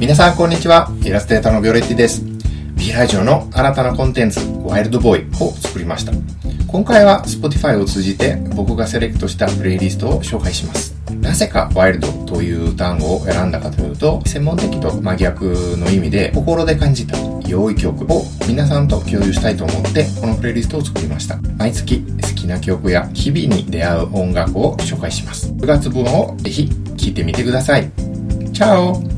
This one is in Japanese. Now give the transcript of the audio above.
皆さんこんにちは。イラストレーターのビオレッティです。B ラジオの新たなコンテンツ、ワイルドボーイを作りました。今回は Spotify を通じて僕がセレクトしたプレイリストを紹介します。なぜかワイルドという単語を選んだかというと、専門的と真逆の意味で心で感じた良い曲を皆さんと共有したいと思ってこのプレイリストを作りました。毎月好きな曲や日々に出会う音楽を紹介します。9月分をぜひ聴いてみてください。チャオ